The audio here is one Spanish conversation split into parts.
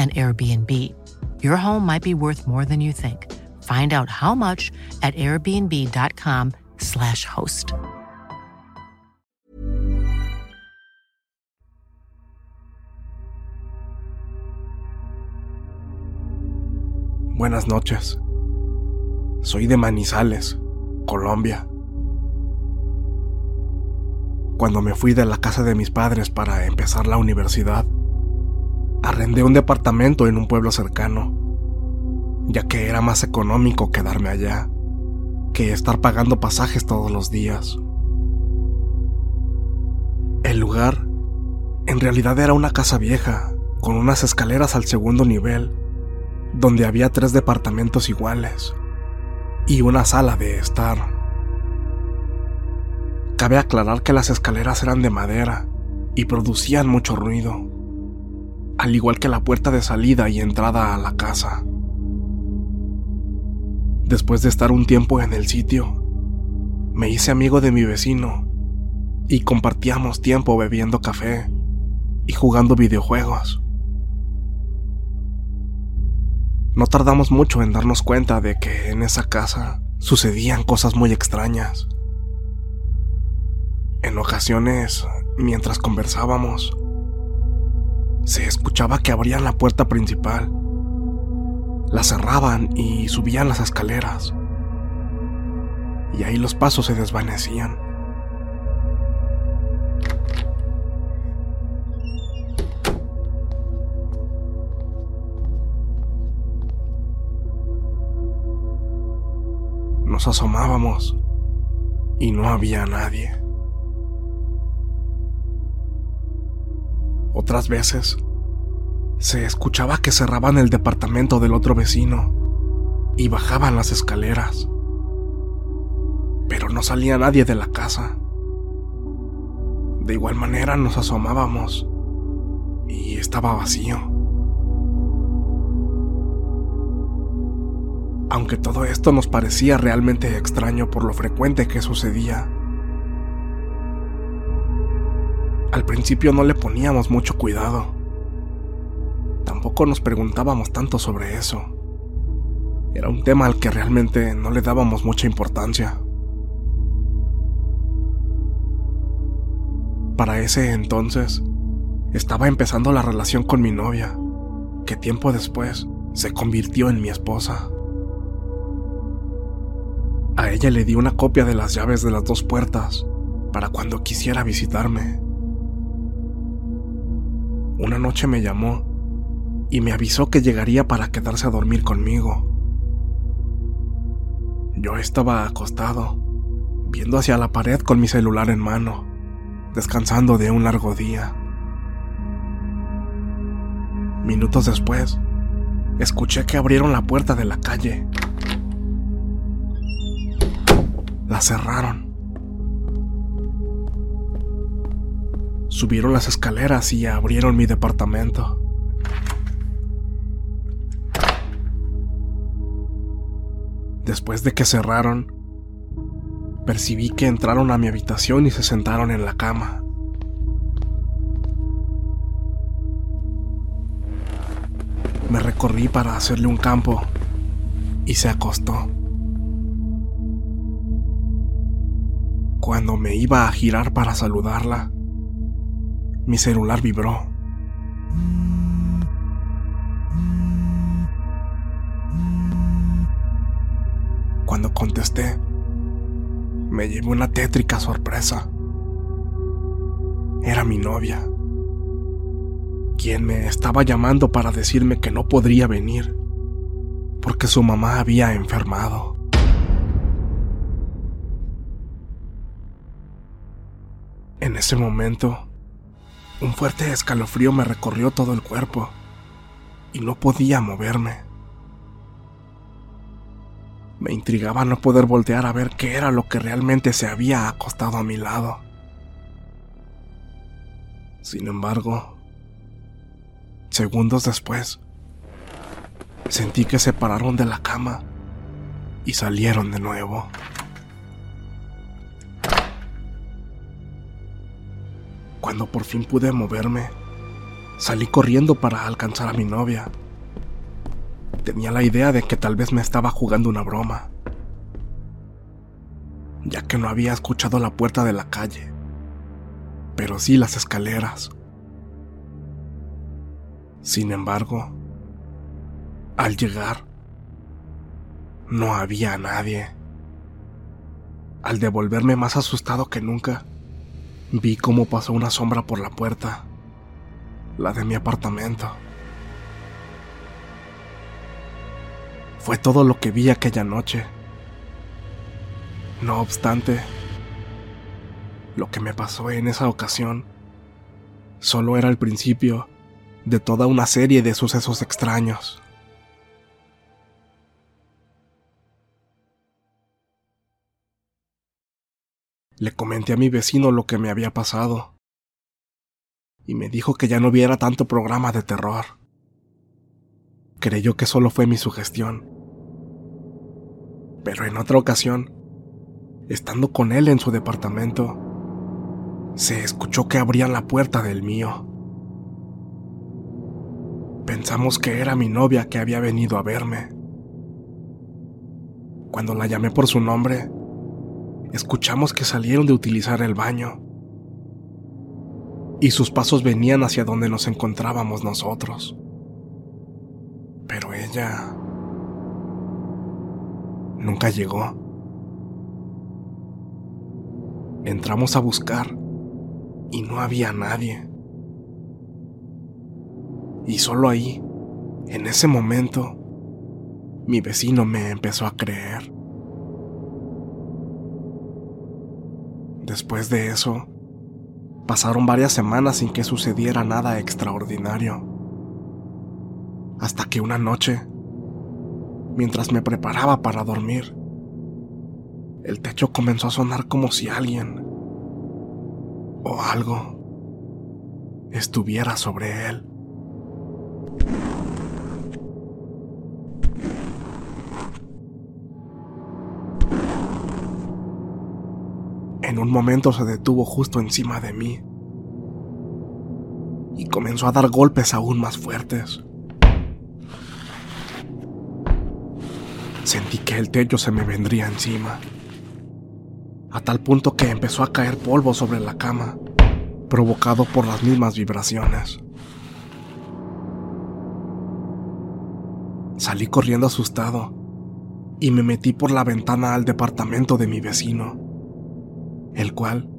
an Airbnb. Your home might be worth more than you think. Find out how much at airbnb.com/slash host. Buenas noches. Soy de Manizales, Colombia. Cuando me fui de la casa de mis padres para empezar la universidad, arrendé un departamento en un pueblo cercano, ya que era más económico quedarme allá que estar pagando pasajes todos los días. El lugar en realidad era una casa vieja, con unas escaleras al segundo nivel, donde había tres departamentos iguales y una sala de estar. Cabe aclarar que las escaleras eran de madera y producían mucho ruido al igual que la puerta de salida y entrada a la casa. Después de estar un tiempo en el sitio, me hice amigo de mi vecino y compartíamos tiempo bebiendo café y jugando videojuegos. No tardamos mucho en darnos cuenta de que en esa casa sucedían cosas muy extrañas. En ocasiones, mientras conversábamos, se escuchaba que abrían la puerta principal, la cerraban y subían las escaleras. Y ahí los pasos se desvanecían. Nos asomábamos y no había nadie. Otras veces, se escuchaba que cerraban el departamento del otro vecino y bajaban las escaleras. Pero no salía nadie de la casa. De igual manera nos asomábamos y estaba vacío. Aunque todo esto nos parecía realmente extraño por lo frecuente que sucedía, Al principio no le poníamos mucho cuidado. Tampoco nos preguntábamos tanto sobre eso. Era un tema al que realmente no le dábamos mucha importancia. Para ese entonces, estaba empezando la relación con mi novia, que tiempo después se convirtió en mi esposa. A ella le di una copia de las llaves de las dos puertas para cuando quisiera visitarme. Una noche me llamó y me avisó que llegaría para quedarse a dormir conmigo. Yo estaba acostado, viendo hacia la pared con mi celular en mano, descansando de un largo día. Minutos después, escuché que abrieron la puerta de la calle. La cerraron. Subieron las escaleras y abrieron mi departamento. Después de que cerraron, percibí que entraron a mi habitación y se sentaron en la cama. Me recorrí para hacerle un campo y se acostó. Cuando me iba a girar para saludarla, mi celular vibró. Cuando contesté, me llevó una tétrica sorpresa. Era mi novia, quien me estaba llamando para decirme que no podría venir, porque su mamá había enfermado. En ese momento, un fuerte escalofrío me recorrió todo el cuerpo y no podía moverme. Me intrigaba no poder voltear a ver qué era lo que realmente se había acostado a mi lado. Sin embargo, segundos después, sentí que se pararon de la cama y salieron de nuevo. Cuando por fin pude moverme, salí corriendo para alcanzar a mi novia. Tenía la idea de que tal vez me estaba jugando una broma, ya que no había escuchado la puerta de la calle, pero sí las escaleras. Sin embargo, al llegar, no había nadie. Al devolverme más asustado que nunca, vi cómo pasó una sombra por la puerta, la de mi apartamento. Fue todo lo que vi aquella noche. No obstante, lo que me pasó en esa ocasión solo era el principio de toda una serie de sucesos extraños. Le comenté a mi vecino lo que me había pasado y me dijo que ya no viera tanto programa de terror creyó que solo fue mi sugestión. Pero en otra ocasión, estando con él en su departamento, se escuchó que abrían la puerta del mío. Pensamos que era mi novia que había venido a verme. Cuando la llamé por su nombre, escuchamos que salieron de utilizar el baño y sus pasos venían hacia donde nos encontrábamos nosotros. Pero ella nunca llegó. Entramos a buscar y no había nadie. Y solo ahí, en ese momento, mi vecino me empezó a creer. Después de eso, pasaron varias semanas sin que sucediera nada extraordinario hasta que una noche, mientras me preparaba para dormir, el techo comenzó a sonar como si alguien o algo estuviera sobre él. Un momento se detuvo justo encima de mí y comenzó a dar golpes aún más fuertes. Sentí que el techo se me vendría encima, a tal punto que empezó a caer polvo sobre la cama, provocado por las mismas vibraciones. Salí corriendo asustado y me metí por la ventana al departamento de mi vecino, el cual,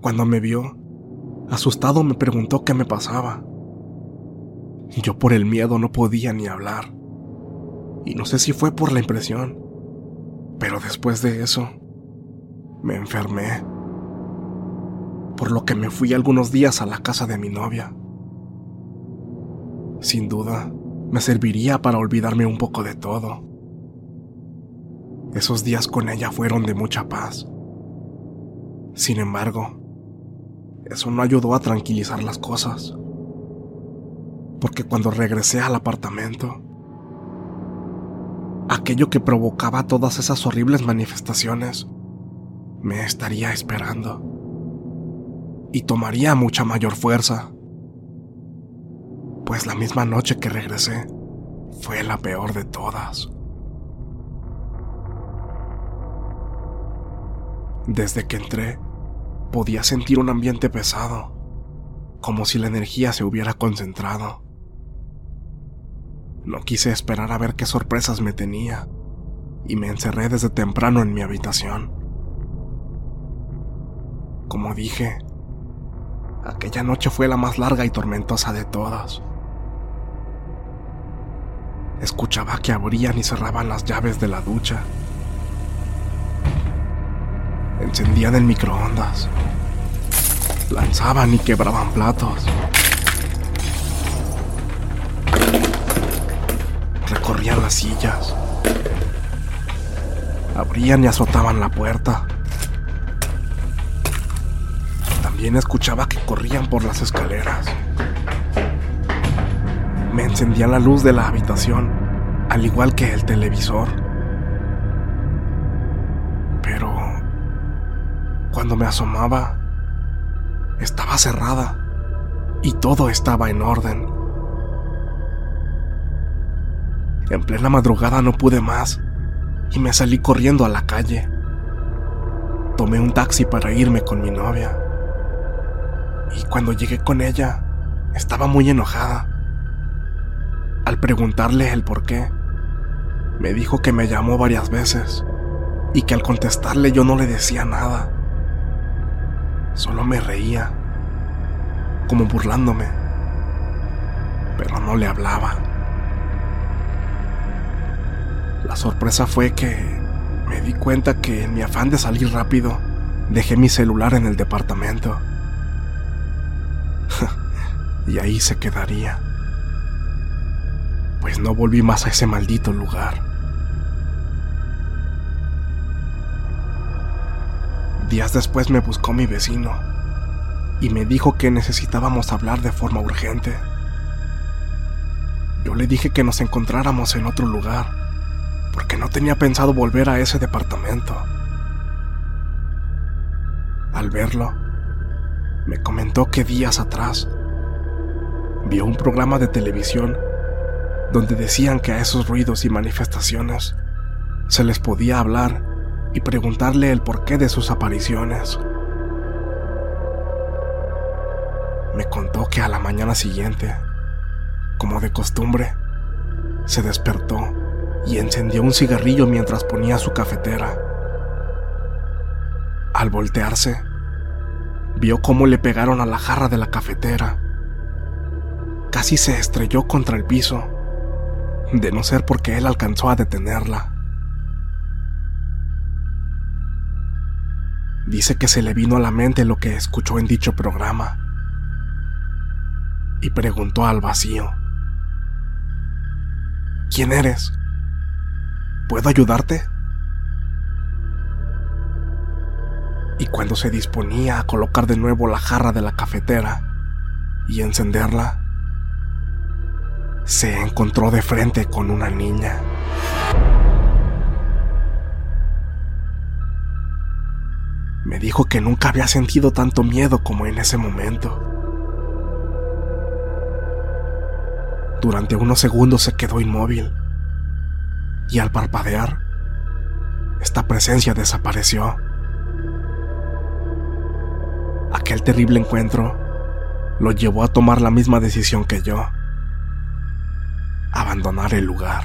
cuando me vio, asustado me preguntó qué me pasaba. Yo por el miedo no podía ni hablar y no sé si fue por la impresión, pero después de eso, me enfermé. Por lo que me fui algunos días a la casa de mi novia. Sin duda, me serviría para olvidarme un poco de todo. Esos días con ella fueron de mucha paz. Sin embargo, eso no ayudó a tranquilizar las cosas. Porque cuando regresé al apartamento, aquello que provocaba todas esas horribles manifestaciones me estaría esperando y tomaría mucha mayor fuerza, pues la misma noche que regresé fue la peor de todas. Desde que entré, podía sentir un ambiente pesado, como si la energía se hubiera concentrado. No quise esperar a ver qué sorpresas me tenía y me encerré desde temprano en mi habitación. Como dije, aquella noche fue la más larga y tormentosa de todas. Escuchaba que abrían y cerraban las llaves de la ducha. Encendían el microondas. Lanzaban y quebraban platos. Recorrían las sillas. Abrían y azotaban la puerta. También escuchaba que corrían por las escaleras. Me encendían la luz de la habitación, al igual que el televisor. Cuando me asomaba, estaba cerrada y todo estaba en orden. En plena madrugada no pude más y me salí corriendo a la calle. Tomé un taxi para irme con mi novia. Y cuando llegué con ella, estaba muy enojada. Al preguntarle el por qué, me dijo que me llamó varias veces y que al contestarle yo no le decía nada. Solo me reía, como burlándome, pero no le hablaba. La sorpresa fue que me di cuenta que en mi afán de salir rápido, dejé mi celular en el departamento. y ahí se quedaría. Pues no volví más a ese maldito lugar. Días después me buscó mi vecino y me dijo que necesitábamos hablar de forma urgente. Yo le dije que nos encontráramos en otro lugar porque no tenía pensado volver a ese departamento. Al verlo, me comentó que días atrás vio un programa de televisión donde decían que a esos ruidos y manifestaciones se les podía hablar y preguntarle el porqué de sus apariciones. Me contó que a la mañana siguiente, como de costumbre, se despertó y encendió un cigarrillo mientras ponía su cafetera. Al voltearse, vio cómo le pegaron a la jarra de la cafetera. Casi se estrelló contra el piso, de no ser porque él alcanzó a detenerla. Dice que se le vino a la mente lo que escuchó en dicho programa y preguntó al vacío, ¿quién eres? ¿Puedo ayudarte? Y cuando se disponía a colocar de nuevo la jarra de la cafetera y encenderla, se encontró de frente con una niña. Me dijo que nunca había sentido tanto miedo como en ese momento. Durante unos segundos se quedó inmóvil y al parpadear, esta presencia desapareció. Aquel terrible encuentro lo llevó a tomar la misma decisión que yo, abandonar el lugar.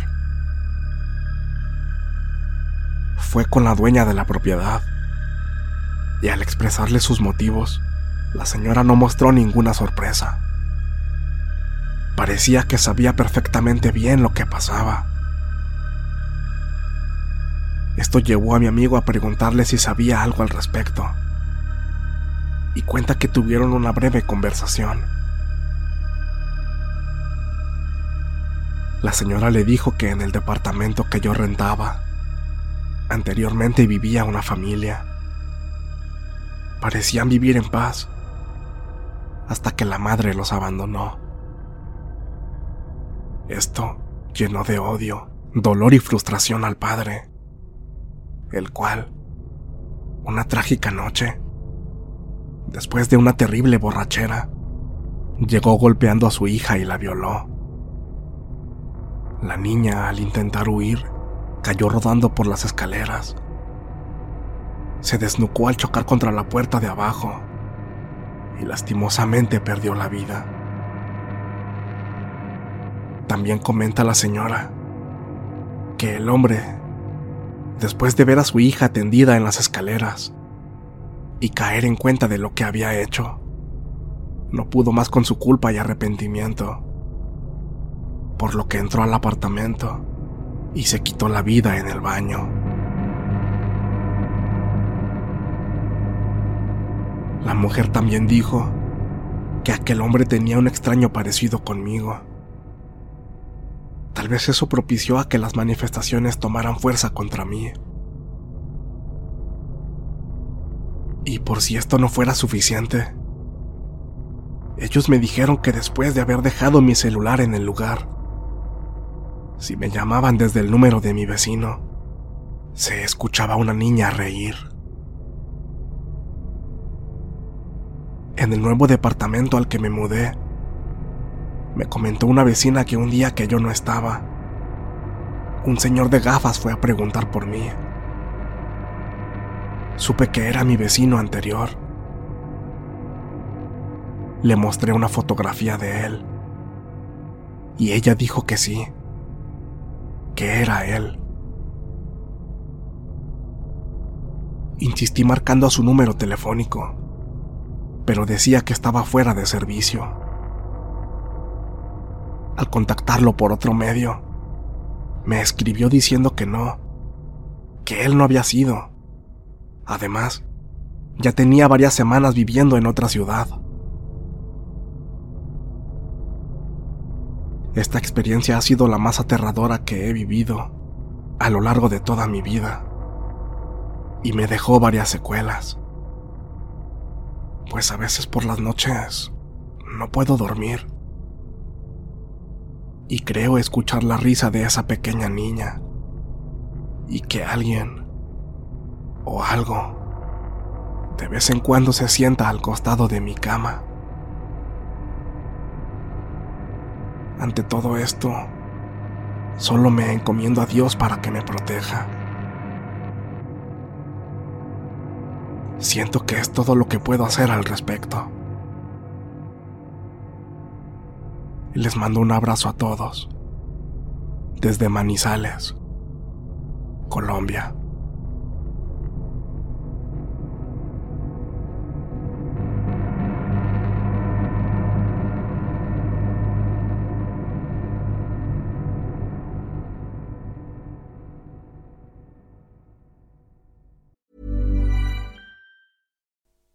Fue con la dueña de la propiedad y al expresarle sus motivos, la señora no mostró ninguna sorpresa. Parecía que sabía perfectamente bien lo que pasaba esto llevó a mi amigo a preguntarle si sabía algo al respecto. Y cuenta que tuvieron una breve conversación. La señora le dijo que en el departamento que yo rentaba, anteriormente vivía una familia. Parecían vivir en paz, hasta que la madre los abandonó. Esto llenó de odio dolor y frustración al padre, el cual, una trágica noche, después de una terrible borrachera, llegó golpeando a su hija y la violó. La niña, al intentar huir, cayó rodando por las escaleras. Se desnucó al chocar contra la puerta de abajo y lastimosamente perdió la vida. También comenta la señora que el hombre, después de ver a su hija tendida en las escaleras y caer en cuenta de lo que había hecho, no pudo más con su culpa y arrepentimiento, por lo que entró al apartamento y se quitó la vida en el baño. La mujer también dijo que aquel hombre tenía un extraño parecido conmigo. Tal vez eso propició a que las manifestaciones tomaran fuerza contra mí. Y por si esto no fuera suficiente, ellos me dijeron que después de haber dejado mi celular en el lugar, si me llamaban desde el número de mi vecino, se escuchaba una niña reír. En el nuevo departamento al que me mudé, me comentó una vecina que un día que yo no estaba, un señor de gafas fue a preguntar por mí. Supe que era mi vecino anterior le mostré una fotografía de él. Y ella dijo que sí, que era él. Insistí marcando a su número telefónico, pero decía que estaba fuera de servicio. Al contactarlo por otro medio, me escribió diciendo que no, que él no había sido. Además, ya tenía varias semanas viviendo en otra ciudad. Esta experiencia ha sido la más aterradora que he vivido a lo largo de toda mi vida y me dejó varias secuelas. Pues a veces por las noches no puedo dormir y creo escuchar la risa de esa pequeña niña y que alguien o algo de vez en cuando se sienta al costado de mi cama. Ante todo esto, solo me encomiendo a Dios para que me proteja. Siento que es todo lo que puedo hacer al respecto. Les mando un abrazo a todos. Desde Manizales, Colombia.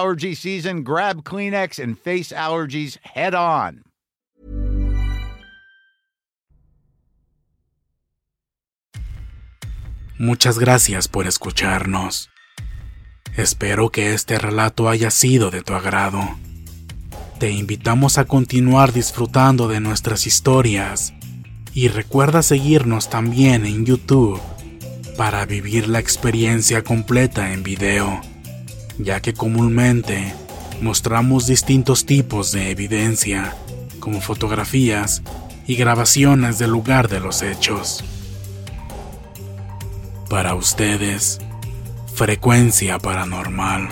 allergy season, grab Kleenex and face allergies head on. Muchas gracias por escucharnos. Espero que este relato haya sido de tu agrado. Te invitamos a continuar disfrutando de nuestras historias y recuerda seguirnos también en YouTube para vivir la experiencia completa en video, ya que comúnmente mostramos distintos tipos de evidencia, como fotografías y grabaciones del lugar de los hechos. Para ustedes, frecuencia paranormal.